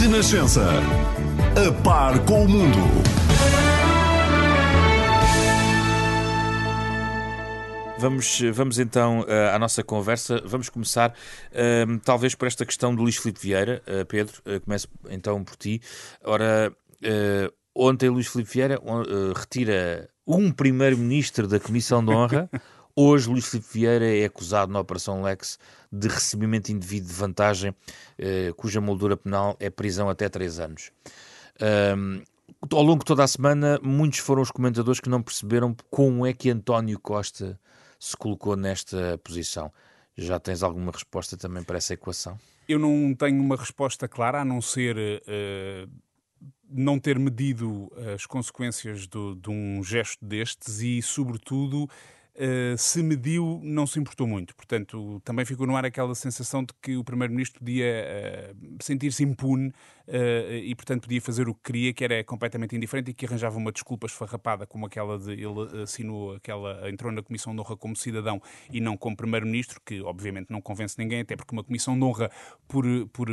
Renascença. A par com o mundo. Vamos, vamos então uh, à nossa conversa. Vamos começar, uh, talvez, por esta questão do Luís Filipe Vieira. Uh, Pedro, começo então por ti. Ora, ontem Luís Filipe Vieira retira um primeiro-ministro da Comissão de Honra. Hoje, Luís Filipe Vieira é acusado na Operação Lex de recebimento indevido de vantagem, cuja moldura penal é prisão até três anos. ao longo de toda a semana, muitos foram os comentadores que não perceberam como é que António Costa se colocou nesta posição. Já tens alguma resposta também para essa equação? Eu não tenho uma resposta clara, a não ser uh, não ter medido as consequências do, de um gesto destes e, sobretudo, Uh, se mediu, não se importou muito. Portanto, também ficou no ar aquela sensação de que o Primeiro-Ministro podia uh, sentir-se impune uh, e, portanto, podia fazer o que queria, que era completamente indiferente e que arranjava uma desculpa esfarrapada como aquela de ele assinou aquela, entrou na Comissão de Honra como cidadão e não como Primeiro-Ministro, que obviamente não convence ninguém, até porque uma Comissão de Honra, por, por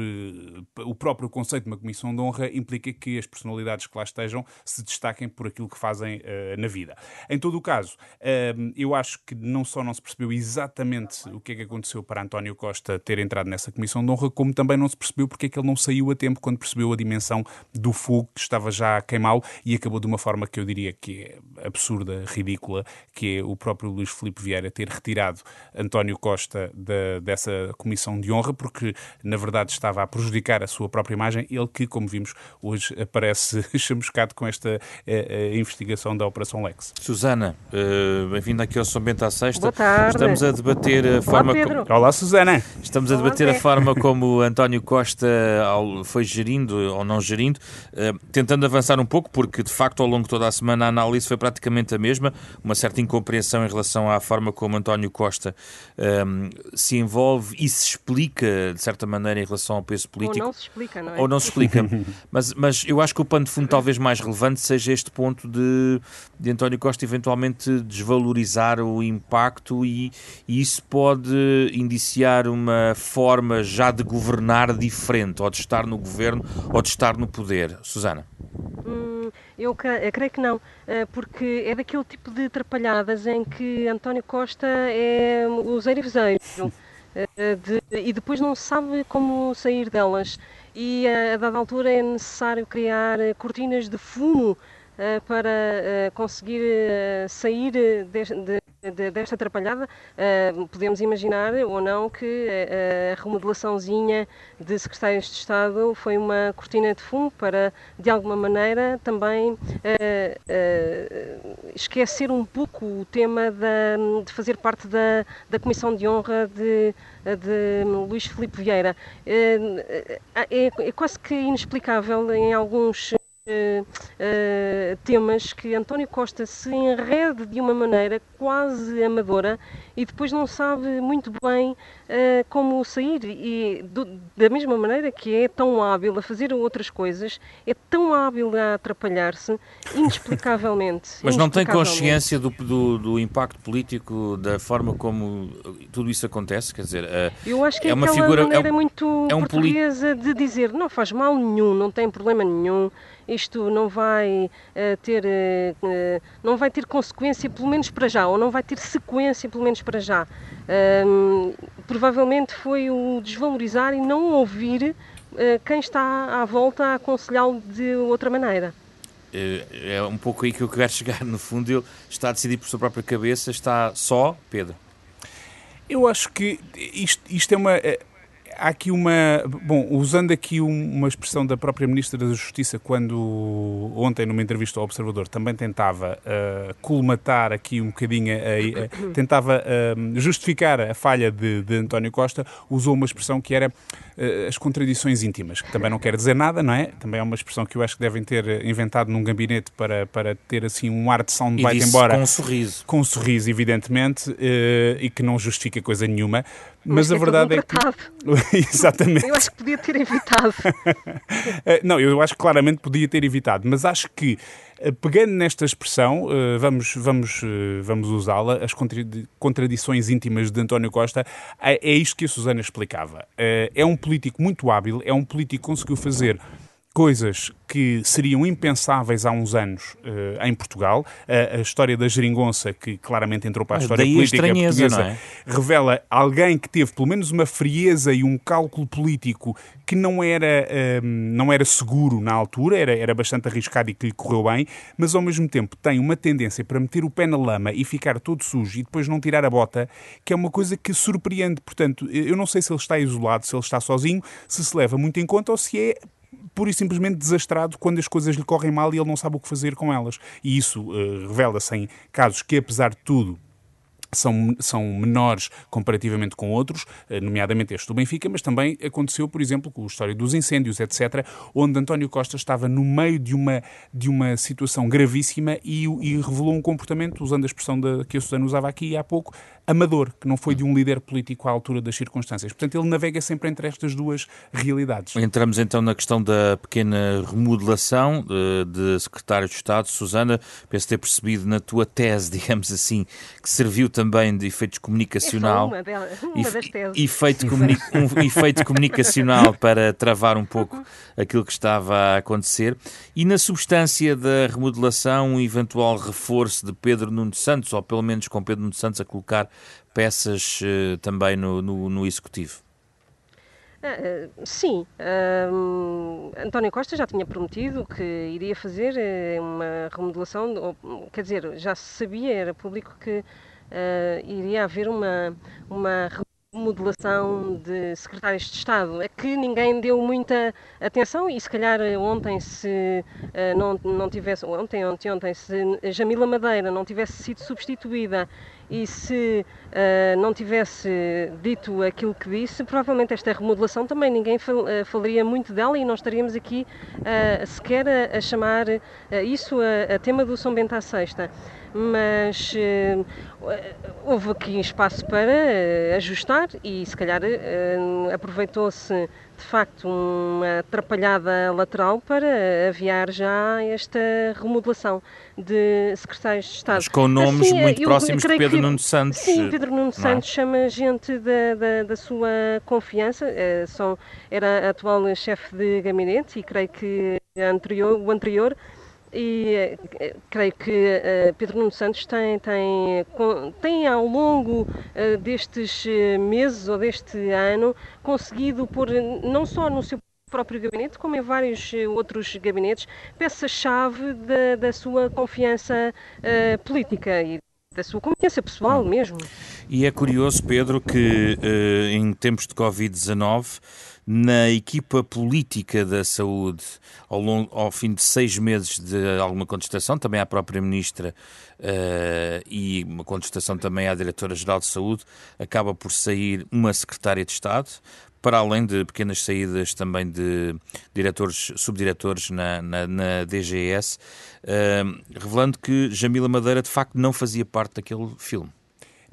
o próprio conceito de uma Comissão de Honra, implica que as personalidades que lá estejam se destaquem por aquilo que fazem na vida. Em todo o caso, uh, acho que não só não se percebeu exatamente o que é que aconteceu para António Costa ter entrado nessa Comissão de Honra, como também não se percebeu porque é que ele não saiu a tempo quando percebeu a dimensão do fogo que estava já a queimá-lo e acabou de uma forma que eu diria que é absurda, ridícula, que é o próprio Luís Filipe Vieira ter retirado António Costa da, dessa comissão de honra, porque na verdade estava a prejudicar a sua própria imagem, ele que, como vimos, hoje aparece chamuscado com esta eh, eh, investigação da Operação Lex. Susana, uh, bem-vinda aqui ao São Bento à Sexta. Boa tarde. Estamos a debater a forma Olá, Pedro. Olá, Susana. Estamos a debater Olá, a forma como António Costa foi gerindo ou não gerindo, uh, tentando avançar um pouco, porque de facto ao longo de toda a semana a análise foi praticamente a mesma, uma certa incompreensão em relação à forma como António Costa um, ehm, se envolve e se explica de certa maneira em relação ao peso político. Ou não se explica, não é? Ou não se explica. mas, mas eu acho que o pano de fundo talvez mais relevante seja este ponto de, de António Costa eventualmente desvalorizar o impacto e, e isso pode indiciar uma forma já de governar diferente ou de estar no governo ou de estar no poder? Susana? Hum, eu creio que não, eh, porque é daquele tipo de atrapalhadas em que António Costa é o zero e vezeiro. Eh, de, e depois não sabe como sair delas. E eh, a dada altura é necessário criar cortinas de fumo para conseguir sair de, de, de, desta atrapalhada, podemos imaginar ou não que a remodelaçãozinha de secretários de Estado foi uma cortina de fumo para, de alguma maneira, também esquecer um pouco o tema da, de fazer parte da, da Comissão de Honra de, de Luís Filipe Vieira. É, é quase que inexplicável em alguns Uh, uh, temas que António Costa se enrede de uma maneira quase amadora e depois não sabe muito bem uh, como sair. E do, da mesma maneira que é tão hábil a fazer outras coisas, é tão hábil a atrapalhar-se, inexplicavelmente. Mas não tem consciência do, do, do, impacto político, da forma como tudo isso acontece? Quer dizer, eu acho que é, é uma figura maneira é um, muito é um portuguesa de dizer não faz mal nenhum, não tem problema nenhum isto não vai uh, ter uh, não vai ter consequência pelo menos para já ou não vai ter sequência pelo menos para já. Um, provavelmente foi o desvalorizar e não ouvir uh, quem está à volta a aconselhá-lo de outra maneira. É um pouco aí que eu quero chegar. No fundo ele está a decidir por sua própria cabeça está só Pedro? Eu acho que isto, isto é uma há aqui uma. Bom, usando aqui uma expressão da própria Ministra da Justiça, quando ontem, numa entrevista ao Observador, também tentava uh, colmatar aqui um bocadinho, tentava uh, justificar a falha de, de, António Costa, usou uma expressão que era uh, as contradições íntimas, que também não quer dizer nada, não é? Também é uma expressão que eu acho que devem ter inventado num gabinete para, para ter assim um ar de soundbite, embora. Com um sorriso. Com um sorriso, evidentemente, e que não justifica coisa nenhuma Mas, mas a verdade é que. Exatamente. Eu acho que podia ter evitado. Eh, não, eu acho que claramente podia ter evitado, mas acho que eh, pegando nesta expressão, eh, vamos, vamos, vamos usá-la, as contradições íntimas de António Costa, é isto que a Susana explicava. É um político muito hábil, é um político que conseguiu fazer coisas que seriam impensáveis há uns anos uh, em Portugal. Uh, a história da geringonça, que claramente entrou para a história política portuguesa, é? revela alguém que teve pelo menos uma frieza e um cálculo político que não era, uh, não era seguro na altura, era, era bastante arriscado e que lhe correu bem, mas ao mesmo tempo tem uma tendência para meter o pé na lama e ficar todo sujo e depois não tirar a bota, que é uma coisa que surpreende. Portanto, eu não sei se ele está isolado, se ele está sozinho, se se leva muito em conta ou se é pura e simplesmente desastrado quando as coisas lhe correm mal e ele não sabe o que fazer com elas. E isso uh, revela-se em casos que, apesar de tudo, são, são menores comparativamente com outros, eh, nomeadamente este do Benfica, mas também aconteceu, por exemplo, com a história dos incêndios, etc., onde António Costa estava no meio de uma, de uma situação gravíssima e, e revelou um comportamento, usando a expressão da, que a Susana usava aqui há pouco, amador, que não foi de um líder político à altura das circunstâncias. Portanto, ele navega sempre entre estas duas realidades. Entramos então na questão da pequena remodelação de, de secretário de Estado. Susana, penso ter percebido na tua tese, digamos assim, que serviu também de efeitos comunicacional. É uma, delas, uma. Efeito, comuni um efeito comunicacional para travar um pouco aquilo que estava a acontecer. E na substância da remodelação, um eventual reforço de Pedro Nuno Santos, ou pelo menos com Pedro Nuno Santos a colocar peças uh, também no, no, no Executivo? Uh, sim, uh, António Costa já tinha prometido que iria fazer uh, uma remodelação, ou, quer dizer, já se sabia, era público que iria haver uma, uma remodelação de secretários de Estado. É que ninguém deu muita atenção e se calhar ontem se não, não tivesse, ontem, ontem, ontem, se Jamila Madeira não tivesse sido substituída e se uh, não tivesse dito aquilo que disse, provavelmente esta remodelação também ninguém fal, uh, falaria muito dela e não estaríamos aqui uh, sequer a, a chamar isso a, a, tema do São Bento à Sexta. Mas houve aqui espaço para ajustar e se calhar aproveitou-se de facto uma atrapalhada lateral para aviar já esta remodelação de secretários de Estado. Mas com nomes assim, muito próximos de Pedro que, Nuno Santos. Sim, Pedro Nuno é? Santos chama gente da, da, da sua confiança, é, são, era atual chefe de gabinete e creio que anterior, o anterior e uh, creio que uh, Pedro Nuno Santos tem, tem, tem ao longo uh, destes meses ou deste ano conseguido pôr não só no seu próprio gabinete, como em vários outros gabinetes, peça-chave da, da, sua confiança política e da sua confiança pessoal mesmo. E é curioso, Pedro, que em tempos de Covid-19 na equipa política da saúde. Ao, longo, ao fim de seis meses de alguma contestação, também à própria Ministra uh, e uma contestação também à Diretora-Geral de Saúde, acaba por sair uma Secretária de Estado, para além de pequenas saídas também de diretores, subdiretores na, na, na DGS, uh, revelando que Jamila Madeira de facto não fazia parte daquele filme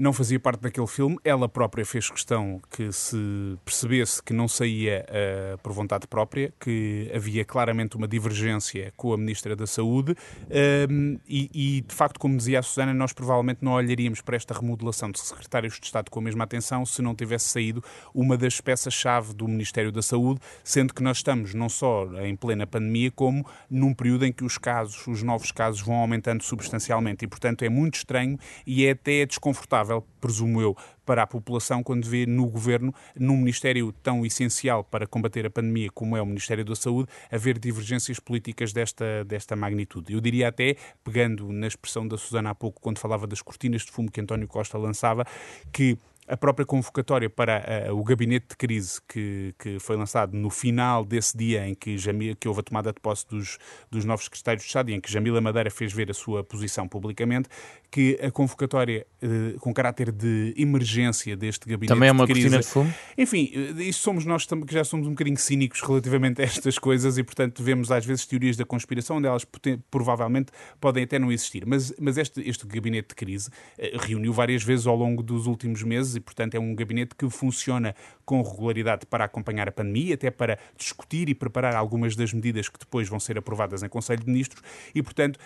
não fazia parte daquele filme. Ela própria fez questão que se percebesse que não saía uh, por vontade própria, que havia claramente uma divergência com a Ministra da Saúde uh, e, e, de facto, como dizia a Susana, nós provavelmente não olharíamos para esta remodelação de secretários de Estado com a mesma atenção se não tivesse saído uma das peças-chave do Ministério da Saúde, sendo que nós estamos não só em plena pandemia, como num período em que os casos, os novos casos, vão aumentando substancialmente e, portanto, é muito estranho e é até desconfortável presumo eu, para a população quando vê no governo, num ministério tão essencial para combater a pandemia como é o Ministério da Saúde, haver divergências políticas desta, desta magnitude. Eu diria até, pegando na expressão da Susana há pouco, quando falava das cortinas de fumo que António Costa lançava, que a própria convocatória para uh, o gabinete de crise que, que foi lançado no final desse dia em que, Jamila, que houve a tomada de posse dos, dos novos secretários de Estado e em que Jamila Madeira fez ver a sua posição publicamente, que a convocatória uh, com caráter de emergência deste gabinete Também é uma de crise, cortina de fumo? Enfim, eh, isso somos nós que já somos um bocadinho cínicos relativamente a estas coisas e, portanto, vemos às vezes teorias da conspiração onde elas provavelmente podem até não existir. Mas, mas este, este gabinete de crise uh, reuniu várias vezes ao longo dos últimos meses portanto, é um gabinete que funciona com regularidade para acompanhar a pandemia, até para discutir e preparar algumas das medidas que depois vão ser aprovadas em Conselho de Ministros e, portanto,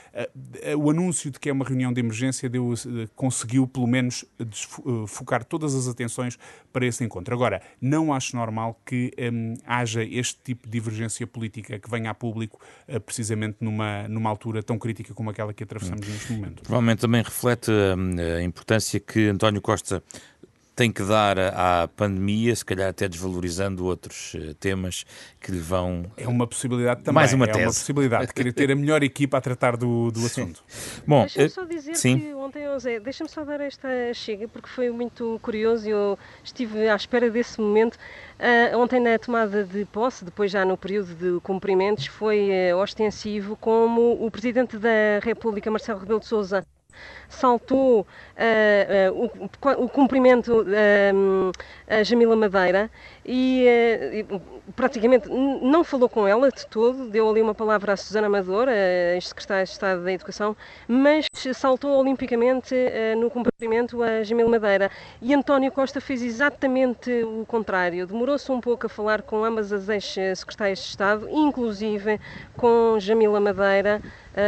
o anúncio de que é uma reunião de emergência deu, conseguiu, pelo menos, focar todas as atenções para esse encontro. Agora, não acho normal que um, haja este tipo de divergência política que venha a público uh, precisamente numa, numa altura tão crítica como aquela que atravessamos hum. neste momento. Provavelmente também reflete hum, a importância que António Costa tem que dar à pandemia, se calhar até desvalorizando outros eh, temas que lhe vão. É uma possibilidade também. Mais uma é tese. uma possibilidade. Querer ter a melhor equipa a tratar do, do assunto. Bom, deixa-me só dizer sim. que ontem, José, deixa-me só dar esta chega, porque foi muito curioso e eu estive à espera desse momento. Uh, ontem, na tomada de posse, depois já no período de cumprimentos, foi uh, ostensivo como o Presidente da República, Marcelo Rebelo de Souza, saltou uh, uh, o, o, cumprimento uh, a Jamila Madeira e praticamente não falou com ela de todo, deu ali uma palavra à Susana Amador, a ex-secretária de Estado da Educação, mas saltou olimpicamente no cumprimento a Jamila Madeira. E António Costa fez exatamente o contrário, demorou-se um pouco a falar com ambas as ex-secretárias de Estado, inclusive com Jamila Madeira,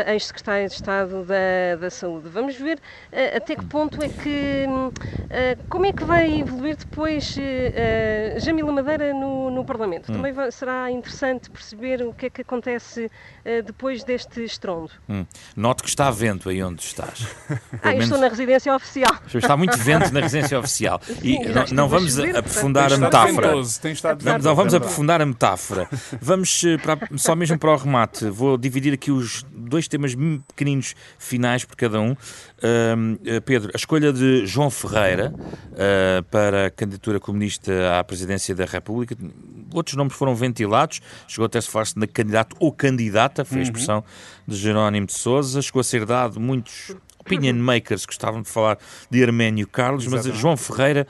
ex-secretária de Estado da, da Saúde. Vamos ver uh, até que ponto é que. Uh, como é que vai evoluir depois uh, Jamila Madeira no, no Parlamento? Hum. Também vai, será interessante perceber o que é que acontece depois deste estrondo. Hum. Note que está vento aí onde estás. ah, eu estou na residência oficial. Está muito vento na residência oficial. E não, não vamos aprofundar a metáfora. Não, não vamos aprofundar a metáfora. Vamos para, só mesmo para o remate. Vou dividir aqui os dois temas pequeninos finais por cada um. Uh, Pedro, a escolha de João Ferreira uh, para a candidatura comunista à presidência da República, outros nomes foram ventilados, chegou até se falar-se na candidato ou candidata, foi a uhum. expressão de Jerónimo de Souza, chegou a ser dado muitos opinion makers gostavam de falar de Arménio Carlos, Exatamente. mas João Ferreira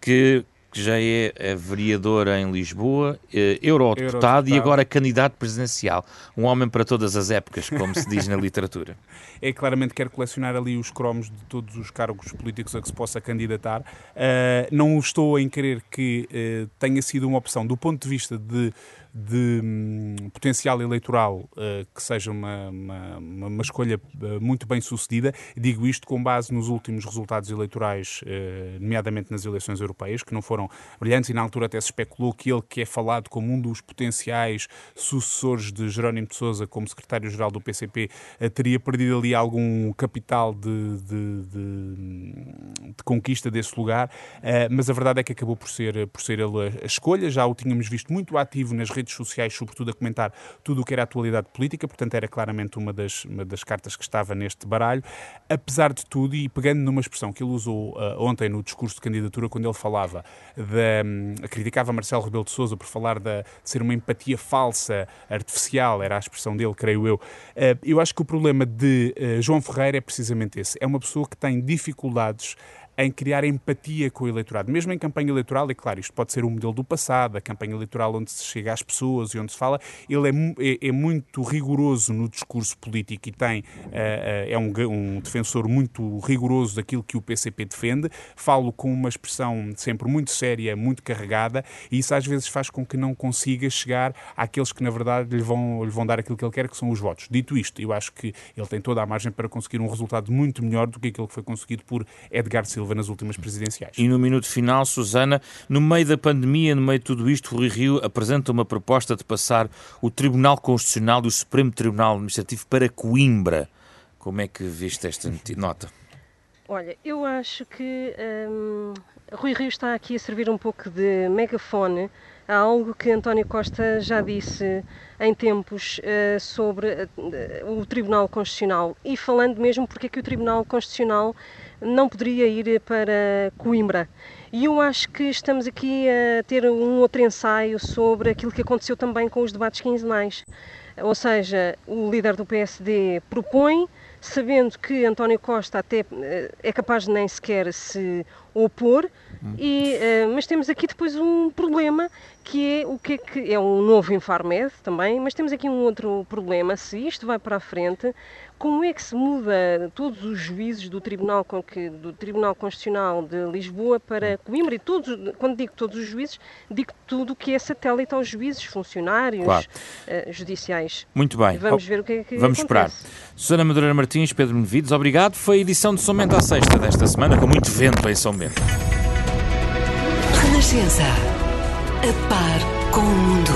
que que já é, é vereador em Lisboa, eh, eurodeputado e agora candidato presidencial. Um homem para todas as épocas, como se diz na literatura. É claramente quer colecionar ali os cromos de todos os cargos políticos a que se possa candidatar. Uh, não estou em querer que uh, tenha sido uma opção do ponto de vista de de hum, potencial eleitoral uh, que seja uma, uma, uma, escolha uh, muito bem sucedida. Digo isto com base nos últimos resultados eleitorais, uh, nomeadamente nas eleições europeias, que não foram brilhantes e na altura até se especulou que ele, que é falado como um dos potenciais sucessores de Jerónimo de Sousa como secretário-geral do PCP, teria perdido ali algum capital de, de, de, de conquista desse lugar, mas a verdade é que acabou por ser, por ser ele a escolha. Já o tínhamos visto muito ativo nas redes redes sociais, sobretudo a comentar tudo o que era atualidade política, portanto era claramente uma das, uma das cartas que estava neste baralho. Apesar de tudo, e pegando numa expressão que ele usou uh, ontem no discurso de candidatura, quando ele falava, de, um, criticava Marcelo Rebelo de Sousa por falar de, de, ser uma empatia falsa, artificial, era a expressão dele, creio eu. Uh, eu acho que o problema de uh, João Ferreira é precisamente esse. É uma pessoa que tem dificuldades em criar empatia com o eleitorado. Mesmo em campanha eleitoral, e claro, isto pode ser um modelo do passado, a campanha eleitoral onde se chega às pessoas e onde se fala, ele é, é, é muito rigoroso no discurso político e tem, uh, uh, é um, um, defensor muito rigoroso daquilo que o PCP defende. Falo com uma expressão sempre muito séria, muito carregada, e isso às vezes faz com que não consiga chegar àqueles que na verdade lhe vão, lhe vão dar aquilo que ele quer, que são os votos. Dito isto, eu acho que ele tem toda a margem para conseguir um resultado muito melhor do que aquele que foi conseguido por Edgar Silva Silva nas últimas presidenciais. E no minuto final, Susana, no meio da pandemia, no meio de tudo isto, Rui Rio apresenta uma proposta de passar o Tribunal Constitucional e o Supremo Tribunal Administrativo para Coimbra. Como é que viste esta nota? Olha, eu acho que hum, Rui Rio está aqui a servir um pouco de megafone a algo que António Costa já disse em tempos uh, sobre uh, o Tribunal Constitucional e falando mesmo porque é que o Tribunal Constitucional não poderia ir para Coimbra. E eu acho que estamos aqui a ter um outro ensaio sobre aquilo que aconteceu também com os debates quinzenais. Ou seja, o líder do PSD propõe, sabendo que António Costa até eh, é capaz de nem sequer se opor, e, uh, mas temos aqui depois um problema que é o que é que é um novo Infarmed também, mas temos aqui um outro problema. Se isto vai para a frente, como é que se muda todos os juízes do Tribunal, do Tribunal Constitucional de Lisboa para Coimbra e todos, quando digo todos os juízes, digo tudo o que é satélite aos juízes, funcionários Claro. uh, judiciais. Muito bem. Vamos ver o que é que Vamos esperar. acontece. Susana Madureira Martins, Pedro Benevides, obrigado. Foi a edição de São Bento à Sexta desta semana, com muito vento em São Bento. Renascença. A par com o mundo.